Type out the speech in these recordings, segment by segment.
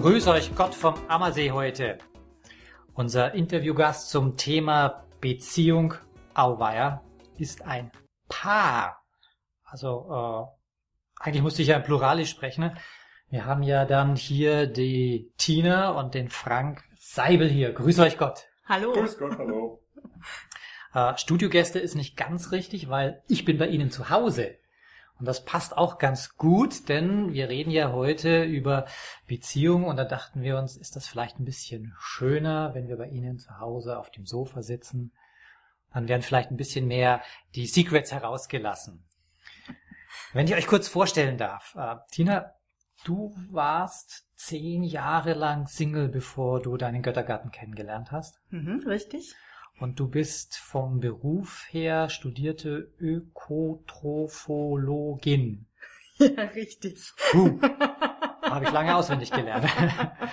Grüß euch Gott vom Ammersee heute. Unser Interviewgast zum Thema Beziehung Auweier ist ein Paar. Also äh, eigentlich musste ich ja im Pluralisch sprechen. Ne? Wir haben ja dann hier die Tina und den Frank Seibel hier. Grüß euch Gott. Hallo. Grüß Gott, hallo. Äh, Studiogäste ist nicht ganz richtig, weil ich bin bei Ihnen zu Hause. Und das passt auch ganz gut, denn wir reden ja heute über Beziehungen und da dachten wir uns, ist das vielleicht ein bisschen schöner, wenn wir bei Ihnen zu Hause auf dem Sofa sitzen. Dann werden vielleicht ein bisschen mehr die Secrets herausgelassen. Wenn ich euch kurz vorstellen darf, äh, Tina, du warst zehn Jahre lang Single, bevor du deinen Göttergarten kennengelernt hast. Mhm, richtig. Und du bist vom Beruf her studierte Ökotrophologin. Ja, richtig. Puh, habe ich lange auswendig gelernt.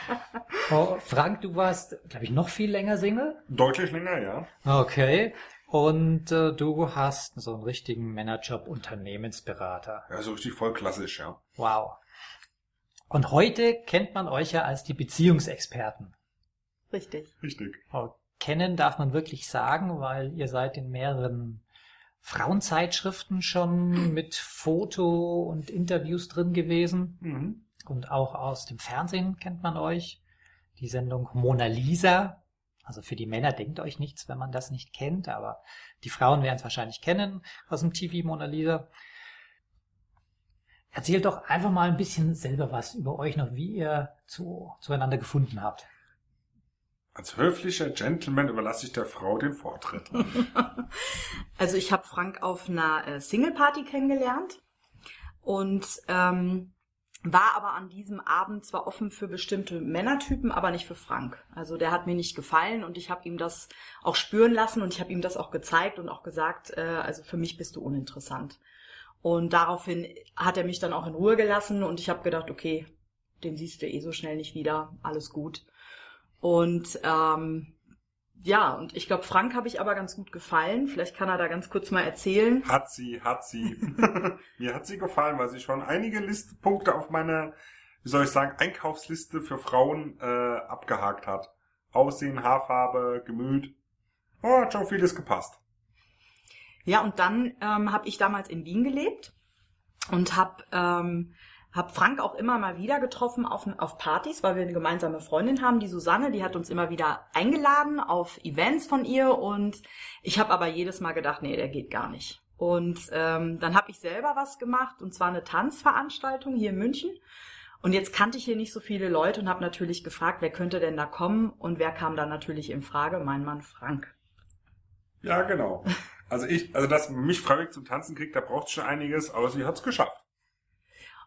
oh, Frank, du warst, glaube ich, noch viel länger Single. Deutlich länger, ja. Okay. Und äh, du hast so einen richtigen Managerjob, Unternehmensberater. Ja, so richtig voll klassisch, ja. Wow. Und heute kennt man euch ja als die Beziehungsexperten. Richtig. Richtig. Oh, kennen darf man wirklich sagen, weil ihr seid in mehreren Frauenzeitschriften schon mit Foto und Interviews drin gewesen. Mhm. Und auch aus dem Fernsehen kennt man euch. Die Sendung Mona Lisa. Also für die Männer denkt euch nichts, wenn man das nicht kennt, aber die Frauen werden es wahrscheinlich kennen aus dem TV Mona Lisa. Erzählt doch einfach mal ein bisschen selber was über euch noch, wie ihr zu, zueinander gefunden habt. Als höflicher Gentleman überlasse ich der Frau den Vortritt. Also ich habe Frank auf einer äh, Single-Party kennengelernt und ähm, war aber an diesem Abend zwar offen für bestimmte Männertypen, aber nicht für Frank. Also der hat mir nicht gefallen und ich habe ihm das auch spüren lassen und ich habe ihm das auch gezeigt und auch gesagt, äh, also für mich bist du uninteressant. Und daraufhin hat er mich dann auch in Ruhe gelassen und ich habe gedacht, okay, den siehst du eh so schnell nicht wieder, alles gut. Und ähm, ja, und ich glaube, Frank habe ich aber ganz gut gefallen. Vielleicht kann er da ganz kurz mal erzählen. Hat sie, hat sie. Mir hat sie gefallen, weil sie schon einige Listpunkte auf meiner, wie soll ich sagen, Einkaufsliste für Frauen äh, abgehakt hat. Aussehen, Haarfarbe, Gemüt. Oh, hat schon vieles gepasst. Ja, und dann ähm, habe ich damals in Wien gelebt und habe ähm, hab Frank auch immer mal wieder getroffen auf, auf Partys, weil wir eine gemeinsame Freundin haben, die Susanne, die hat uns immer wieder eingeladen auf Events von ihr und ich habe aber jedes Mal gedacht, nee, der geht gar nicht. Und ähm, dann habe ich selber was gemacht und zwar eine Tanzveranstaltung hier in München. Und jetzt kannte ich hier nicht so viele Leute und habe natürlich gefragt, wer könnte denn da kommen und wer kam dann natürlich in Frage? Mein Mann Frank. Ja, genau. Also ich, also dass mich freiwillig zum Tanzen kriegt, da braucht schon einiges, aber sie hat's geschafft.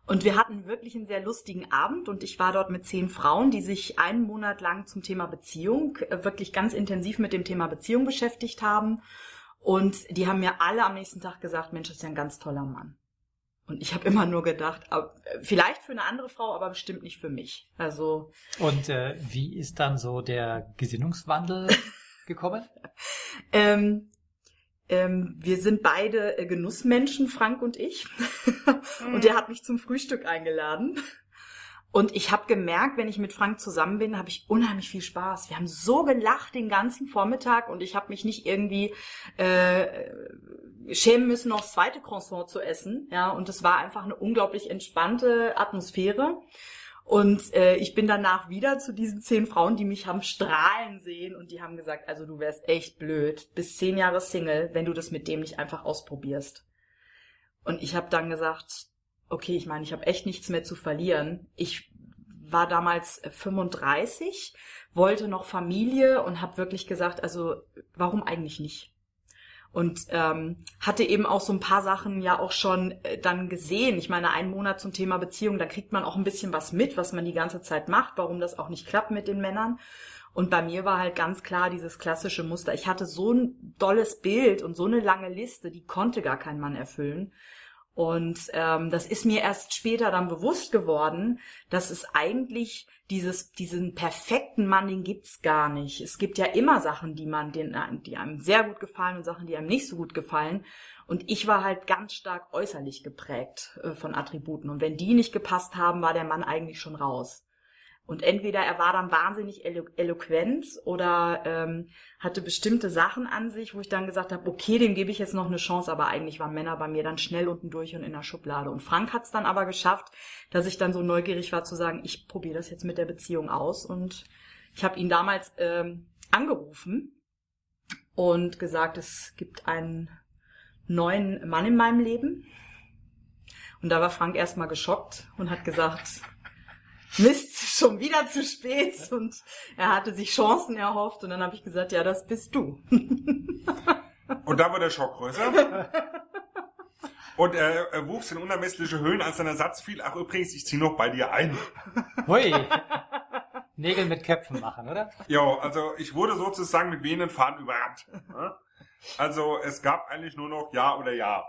Und wir hatten wirklich einen sehr lustigen Abend und ich war dort mit zehn Frauen, die sich einen Monat lang zum Thema Beziehung äh, wirklich ganz intensiv mit dem Thema Beziehung beschäftigt haben. Und die haben mir alle am nächsten Tag gesagt, Mensch, das ist ja ein ganz toller Mann. Und ich habe immer nur gedacht, vielleicht für eine andere Frau, aber bestimmt nicht für mich. Also Und äh, wie ist dann so der Gesinnungswandel gekommen? ähm, ähm, wir sind beide äh, Genussmenschen, Frank und ich. und er hat mich zum Frühstück eingeladen. Und ich habe gemerkt, wenn ich mit Frank zusammen bin, habe ich unheimlich viel Spaß. Wir haben so gelacht den ganzen Vormittag und ich habe mich nicht irgendwie äh, schämen müssen, noch das zweite Croissant zu essen. Ja, und es war einfach eine unglaublich entspannte Atmosphäre. Und äh, ich bin danach wieder zu diesen zehn Frauen, die mich haben strahlen sehen und die haben gesagt, also du wärst echt blöd, bis zehn Jahre Single, wenn du das mit dem nicht einfach ausprobierst. Und ich habe dann gesagt, okay, ich meine, ich habe echt nichts mehr zu verlieren. Ich war damals 35, wollte noch Familie und habe wirklich gesagt, also warum eigentlich nicht? Und ähm, hatte eben auch so ein paar Sachen ja auch schon äh, dann gesehen. Ich meine, einen Monat zum Thema Beziehung, da kriegt man auch ein bisschen was mit, was man die ganze Zeit macht, warum das auch nicht klappt mit den Männern. Und bei mir war halt ganz klar dieses klassische Muster. Ich hatte so ein dolles Bild und so eine lange Liste, die konnte gar kein Mann erfüllen. Und ähm, das ist mir erst später dann bewusst geworden, dass es eigentlich dieses, diesen perfekten Mann, den gibt's gar nicht. Es gibt ja immer Sachen, die man, den, die einem sehr gut gefallen und Sachen, die einem nicht so gut gefallen. Und ich war halt ganz stark äußerlich geprägt äh, von Attributen. Und wenn die nicht gepasst haben, war der Mann eigentlich schon raus. Und entweder er war dann wahnsinnig elo eloquent oder ähm, hatte bestimmte Sachen an sich, wo ich dann gesagt habe, okay, dem gebe ich jetzt noch eine Chance, aber eigentlich waren Männer bei mir dann schnell unten durch und in der Schublade. Und Frank hat es dann aber geschafft, dass ich dann so neugierig war zu sagen, ich probiere das jetzt mit der Beziehung aus. Und ich habe ihn damals ähm, angerufen und gesagt, es gibt einen neuen Mann in meinem Leben. Und da war Frank erstmal geschockt und hat gesagt, Mist, schon wieder zu spät und er hatte sich Chancen erhofft und dann habe ich gesagt, ja, das bist du. und da war der Schock größer. Und er, er wuchs in unermessliche Höhen, als sein Ersatz fiel. Ach übrigens, ich zieh noch bei dir ein. Hui. Nägel mit Köpfen machen, oder? Ja, also ich wurde sozusagen mit wehenden Faden überrannt. Also es gab eigentlich nur noch Ja oder Ja.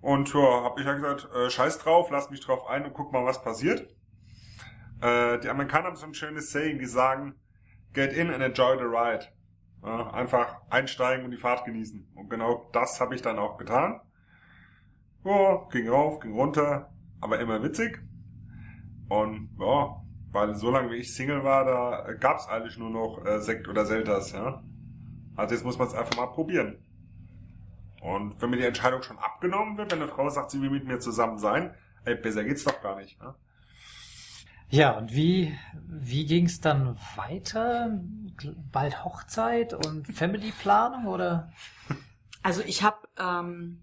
Und ja, hab ich ja gesagt, äh, scheiß drauf, lass mich drauf ein und guck mal, was passiert. Äh, die Amerikaner haben so ein schönes Saying, die sagen, get in and enjoy the ride. Ja, einfach einsteigen und die Fahrt genießen. Und genau das habe ich dann auch getan. Ja, ging rauf, ging runter, aber immer witzig. Und ja, weil so lange wie ich Single war, da gab's eigentlich nur noch äh, Sekt oder Selters, ja. Also jetzt muss man es einfach mal probieren. Und wenn mir die Entscheidung schon abgenommen wird, wenn eine Frau sagt, sie will mit mir zusammen sein, ey, besser geht's doch gar nicht. Ja? Ja, und wie, wie ging es dann weiter? Bald Hochzeit und Family-Planung oder? Also ich habe ähm,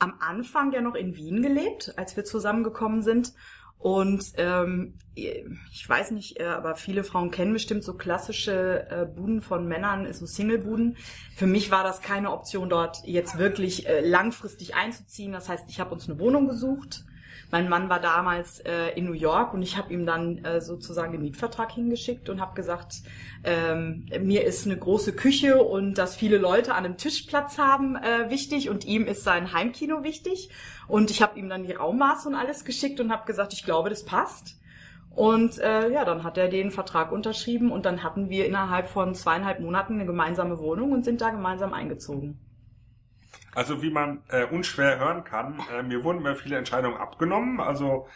am Anfang ja noch in Wien gelebt, als wir zusammengekommen sind. Und ähm, ich weiß nicht, äh, aber viele Frauen kennen bestimmt so klassische äh, Buden von Männern, so Single-Buden. Für mich war das keine Option, dort jetzt wirklich äh, langfristig einzuziehen. Das heißt, ich habe uns eine Wohnung gesucht mein Mann war damals äh, in New York und ich habe ihm dann äh, sozusagen den Mietvertrag hingeschickt und habe gesagt, ähm, mir ist eine große Küche und dass viele Leute an einem Tisch Platz haben äh, wichtig und ihm ist sein Heimkino wichtig. Und ich habe ihm dann die Raummaße und alles geschickt und habe gesagt, ich glaube, das passt. Und äh, ja, dann hat er den Vertrag unterschrieben und dann hatten wir innerhalb von zweieinhalb Monaten eine gemeinsame Wohnung und sind da gemeinsam eingezogen. Also wie man äh, unschwer hören kann, äh, mir wurden mir viele Entscheidungen abgenommen. Also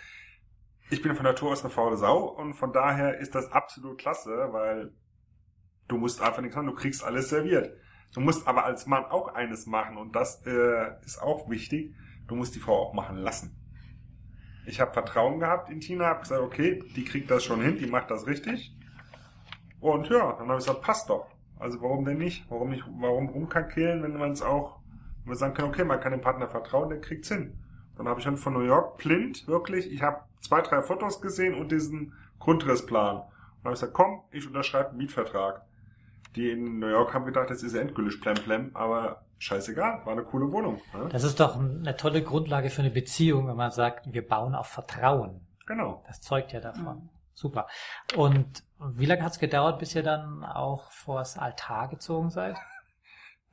ich bin von Natur aus eine faule Sau und von daher ist das absolut klasse, weil du musst einfach nichts machen, du kriegst alles serviert. Du musst aber als Mann auch eines machen und das äh, ist auch wichtig. Du musst die Frau auch machen lassen. Ich habe Vertrauen gehabt in Tina, habe gesagt, okay, die kriegt das schon hin, die macht das richtig. Und ja, dann habe ich gesagt, passt doch. Also warum denn nicht? Warum nicht? Warum rumkakelen, wenn man es auch und wir sagen können, okay, man kann dem Partner vertrauen, der kriegt's hin. Dann habe ich dann von New York blind, wirklich, ich habe zwei, drei Fotos gesehen und diesen Grundrissplan. Und dann habe ich gesagt, komm, ich unterschreibe einen Mietvertrag. Die in New York haben gedacht, das ist endgültig plemplem, aber scheißegal, war eine coole Wohnung. Ne? Das ist doch eine tolle Grundlage für eine Beziehung, wenn man sagt, wir bauen auf Vertrauen. Genau. Das zeugt ja davon. Mhm. Super. Und wie lange hat es gedauert, bis ihr dann auch vors Altar gezogen seid?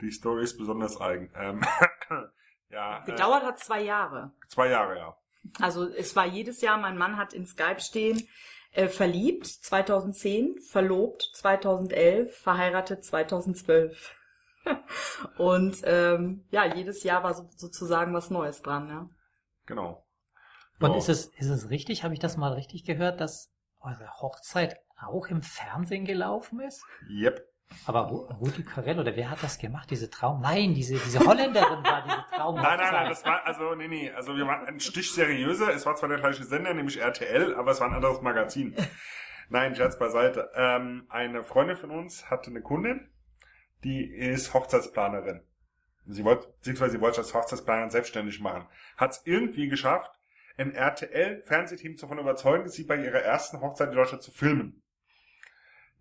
Die Story ist besonders eigen. Ähm, ja, äh, Gedauert äh, hat zwei Jahre. Zwei Jahre, ja. Also es war jedes Jahr, mein Mann hat in Skype stehen, äh, verliebt 2010, verlobt 2011, verheiratet 2012. Und ähm, ja, jedes Jahr war so, sozusagen was Neues dran, ja. Genau. Und ist es ist es richtig, habe ich das mal richtig gehört, dass eure Hochzeit auch im Fernsehen gelaufen ist? Yep. Aber Rudi Carell oder wer hat das gemacht? Diese Traum? Nein, diese, diese Holländerin war diese Traum. Nein, nein, nein, das war, also, nee, nee, also wir waren ein Stich seriöser. Es war zwar der gleiche Sender, nämlich RTL, aber es war ein anderes Magazin. Nein, Scherz beiseite. Ähm, eine Freundin von uns hatte eine Kundin, die ist Hochzeitsplanerin. Sie wollte, beziehungsweise sie wollte als Hochzeitsplanerin selbstständig machen. Hat es irgendwie geschafft, ein RTL-Fernsehteam davon überzeugen, sie bei ihrer ersten Hochzeit in Deutschland zu filmen.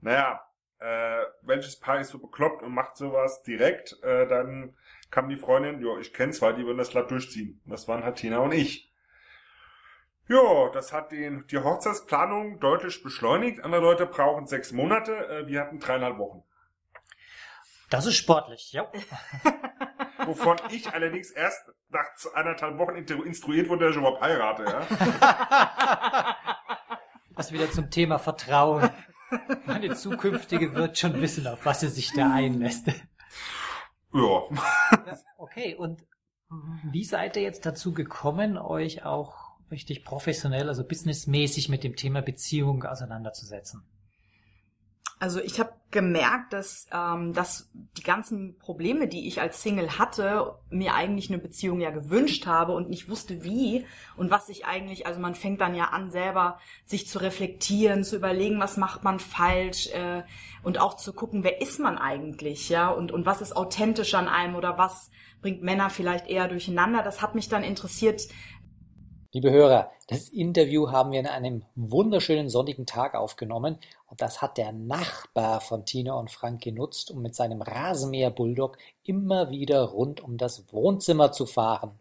Naja, äh, welches Paar ist so bekloppt und macht sowas direkt, äh, dann kam die Freundin, ja, ich kenne zwei, die würden das glatt durchziehen. Das waren halt Tina und ich. Ja, das hat den, die Hochzeitsplanung deutlich beschleunigt. Andere Leute brauchen sechs Monate, äh, wir hatten dreieinhalb Wochen. Das ist sportlich, ja. Wovon ich allerdings erst nach anderthalb Wochen instruiert wurde, dass ich überhaupt heirate, ja. Was wieder zum Thema Vertrauen. Meine zukünftige wird schon wissen, auf was sie sich da einlässt. Ja. Okay, und wie seid ihr jetzt dazu gekommen, euch auch richtig professionell, also businessmäßig mit dem Thema Beziehung auseinanderzusetzen? Also ich habe gemerkt, dass, ähm, dass die ganzen Probleme, die ich als Single hatte, mir eigentlich eine Beziehung ja gewünscht habe und nicht wusste wie und was ich eigentlich, also man fängt dann ja an selber sich zu reflektieren, zu überlegen, was macht man falsch äh, und auch zu gucken, wer ist man eigentlich, ja und und was ist authentisch an einem oder was bringt Männer vielleicht eher durcheinander. Das hat mich dann interessiert, Liebe Hörer, das Interview haben wir an einem wunderschönen sonnigen Tag aufgenommen und das hat der Nachbar von Tina und Frank genutzt, um mit seinem Rasenmäher-Bulldog immer wieder rund um das Wohnzimmer zu fahren.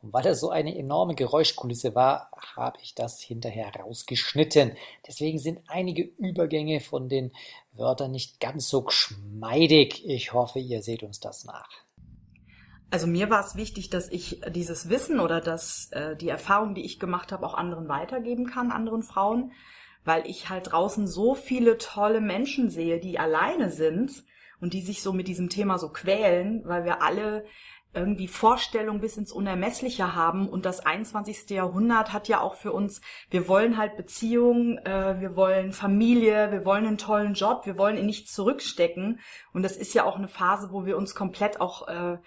Und weil das so eine enorme Geräuschkulisse war, habe ich das hinterher rausgeschnitten. Deswegen sind einige Übergänge von den Wörtern nicht ganz so geschmeidig. Ich hoffe, ihr seht uns das nach. Also mir war es wichtig, dass ich dieses Wissen oder dass äh, die Erfahrung, die ich gemacht habe, auch anderen weitergeben kann, anderen Frauen, weil ich halt draußen so viele tolle Menschen sehe, die alleine sind und die sich so mit diesem Thema so quälen, weil wir alle irgendwie Vorstellungen bis ins Unermessliche haben und das 21. Jahrhundert hat ja auch für uns, wir wollen halt Beziehungen, äh, wir wollen Familie, wir wollen einen tollen Job, wir wollen in nichts zurückstecken und das ist ja auch eine Phase, wo wir uns komplett auch äh,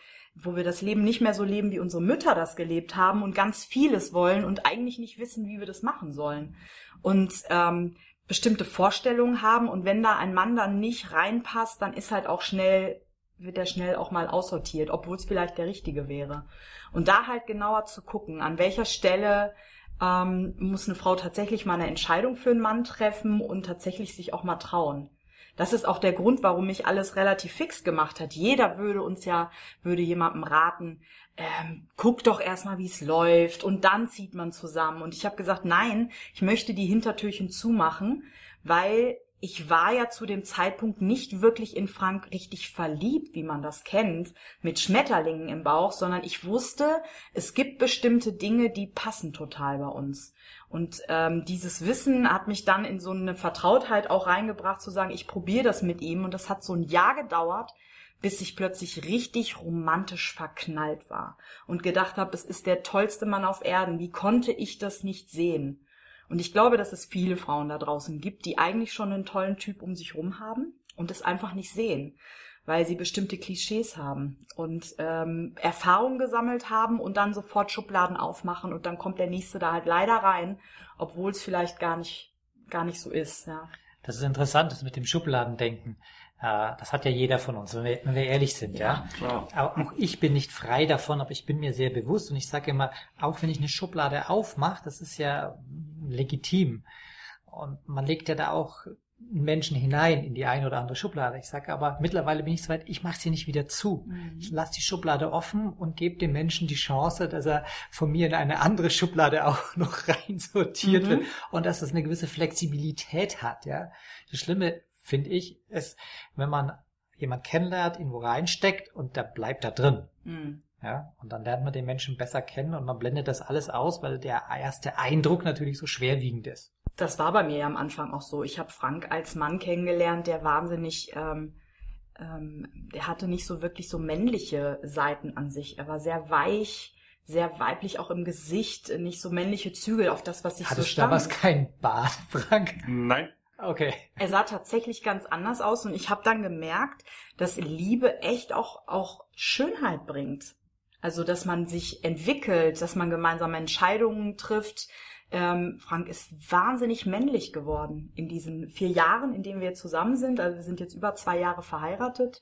wo wir das Leben nicht mehr so leben, wie unsere Mütter das gelebt haben und ganz vieles wollen und eigentlich nicht wissen, wie wir das machen sollen. Und ähm, bestimmte Vorstellungen haben und wenn da ein Mann dann nicht reinpasst, dann ist halt auch schnell, wird er schnell auch mal aussortiert, obwohl es vielleicht der richtige wäre. Und da halt genauer zu gucken, an welcher Stelle ähm, muss eine Frau tatsächlich mal eine Entscheidung für einen Mann treffen und tatsächlich sich auch mal trauen. Das ist auch der Grund, warum mich alles relativ fix gemacht hat. Jeder würde uns ja, würde jemandem raten, ähm, guck doch erstmal, wie es läuft und dann zieht man zusammen. Und ich habe gesagt, nein, ich möchte die Hintertürchen zumachen, weil ich war ja zu dem Zeitpunkt nicht wirklich in Frank richtig verliebt, wie man das kennt, mit Schmetterlingen im Bauch, sondern ich wusste, es gibt bestimmte Dinge, die passen total bei uns. Und ähm, dieses Wissen hat mich dann in so eine Vertrautheit auch reingebracht, zu sagen, ich probiere das mit ihm. Und das hat so ein Jahr gedauert, bis ich plötzlich richtig romantisch verknallt war und gedacht habe, es ist der tollste Mann auf Erden. Wie konnte ich das nicht sehen? Und ich glaube, dass es viele Frauen da draußen gibt, die eigentlich schon einen tollen Typ um sich rum haben und es einfach nicht sehen, weil sie bestimmte Klischees haben und ähm, Erfahrungen gesammelt haben und dann sofort Schubladen aufmachen und dann kommt der nächste da halt leider rein, obwohl es vielleicht gar nicht gar nicht so ist. Ja. Das ist interessant, das mit dem Schubladendenken. Äh, das hat ja jeder von uns, wenn wir, wenn wir ehrlich sind, ja. ja. Klar. Auch ich bin nicht frei davon, aber ich bin mir sehr bewusst und ich sage immer, auch wenn ich eine Schublade aufmache, das ist ja legitim. Und man legt ja da auch Menschen hinein in die eine oder andere Schublade. Ich sage aber, mittlerweile bin ich so weit, ich mache sie nicht wieder zu. Mhm. Ich lasse die Schublade offen und gebe dem Menschen die Chance, dass er von mir in eine andere Schublade auch noch reinsortiert mhm. wird und dass das eine gewisse Flexibilität hat. Ja, Das Schlimme finde ich, ist, wenn man jemand kennenlernt, ihn wo reinsteckt und der bleibt da drin. Mhm. Ja, und dann lernt man den Menschen besser kennen und man blendet das alles aus, weil der erste Eindruck natürlich so schwerwiegend ist. Das war bei mir ja am Anfang auch so. Ich habe Frank als Mann kennengelernt, der wahnsinnig, ähm, ähm, der hatte nicht so wirklich so männliche Seiten an sich. Er war sehr weich, sehr weiblich auch im Gesicht, nicht so männliche Zügel auf das, was ich Hattest so stand. damals kein Bart, Frank? Nein. Okay. Er sah tatsächlich ganz anders aus und ich habe dann gemerkt, dass Liebe echt auch auch Schönheit bringt. Also dass man sich entwickelt, dass man gemeinsame Entscheidungen trifft. Ähm, Frank ist wahnsinnig männlich geworden in diesen vier Jahren, in denen wir zusammen sind. Also wir sind jetzt über zwei Jahre verheiratet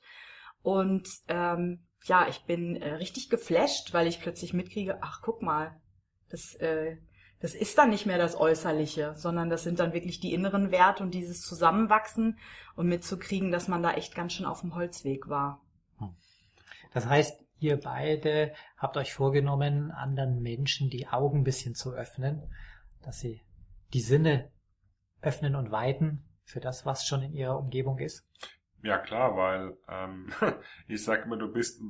und ähm, ja, ich bin äh, richtig geflasht, weil ich plötzlich mitkriege, ach guck mal, das äh, das ist dann nicht mehr das Äußerliche, sondern das sind dann wirklich die inneren Werte und dieses Zusammenwachsen und mitzukriegen, dass man da echt ganz schön auf dem Holzweg war. Das heißt, ihr beide habt euch vorgenommen, anderen Menschen die Augen ein bisschen zu öffnen, dass sie die Sinne öffnen und weiten für das, was schon in ihrer Umgebung ist? Ja klar, weil ähm, ich sage immer, du bist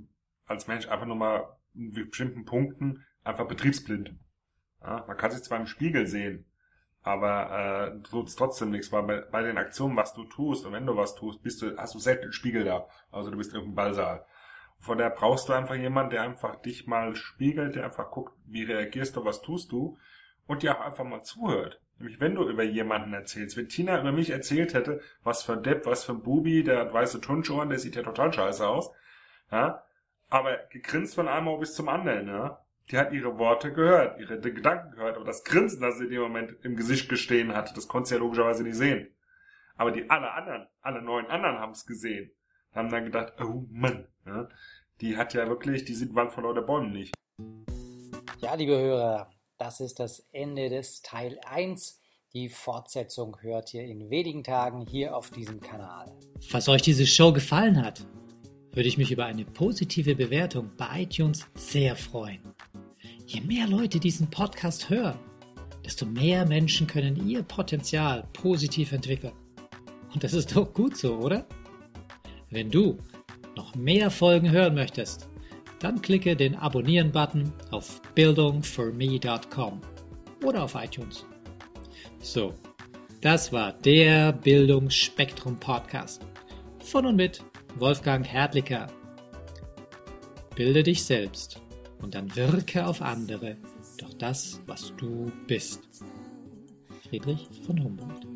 als Mensch einfach nur mal in bestimmten Punkten einfach betriebsblind. Ja, man kann sich zwar im Spiegel sehen, aber äh, tut trotzdem nichts, weil bei, bei, den Aktionen, was du tust und wenn du was tust, bist du, hast du selten einen Spiegel da. Also du bist in irgendeinem Ballsaal. Von der brauchst du einfach jemanden, der einfach dich mal spiegelt, der einfach guckt, wie reagierst du, was tust du und dir auch einfach mal zuhört. Nämlich wenn du über jemanden erzählst. Wenn Tina über mich erzählt hätte, was für ein Depp, was für ein Bubi, der hat weiße Turnschuhe, der sieht ja total scheiße aus. Ja, aber gegrinst von einem bis zum anderen, ja. Die hat ihre Worte gehört, ihre Gedanken gehört, aber das Grinsen, das sie in dem Moment im Gesicht gestehen hatte, das konntest du ja logischerweise nicht sehen. Aber die alle anderen, alle neun anderen haben es gesehen. Haben dann gedacht, oh Mann, ja, die hat ja wirklich, die sieht Wand vor lauter Bäumen nicht. Ja, liebe Hörer, das ist das Ende des Teil 1. Die Fortsetzung hört ihr in wenigen Tagen hier auf diesem Kanal. Falls euch diese Show gefallen hat, würde ich mich über eine positive Bewertung bei iTunes sehr freuen. Je mehr Leute diesen Podcast hören, desto mehr Menschen können ihr Potenzial positiv entwickeln. Und das ist doch gut so, oder? Wenn du noch mehr Folgen hören möchtest, dann klicke den Abonnieren-Button auf bildungforme.com oder auf iTunes. So, das war der Bildungsspektrum Podcast von und mit Wolfgang Hertlicker. Bilde dich selbst und dann wirke auf andere durch das, was du bist. Friedrich von Humboldt.